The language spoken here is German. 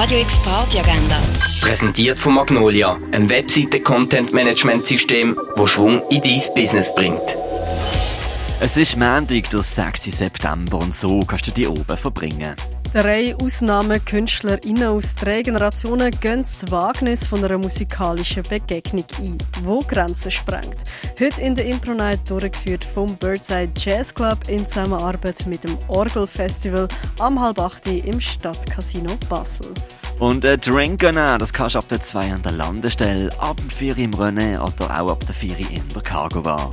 Radio X Party Agenda. Präsentiert von Magnolia, ein Webseite-Content-Management-System, wo Schwung in dein Business bringt. Es ist Montag, der 6. September und so kannst du die oben verbringen. Drei AusnahmekünstlerInnen aus drei Generationen gehen das Wagnis von einer musikalischen Begegnung ein, wo Grenzen sprengt. Heute in der Impro Night durchgeführt vom Birdside Jazz Club in Zusammenarbeit mit dem Orgelfestival am halb acht im Stadtcasino Basel. Und ein Drink nehmen, das kannst du ab der 2 an der Landestelle, ab dem 4 im Rennen oder auch ab der 4 in der Cargo Bar.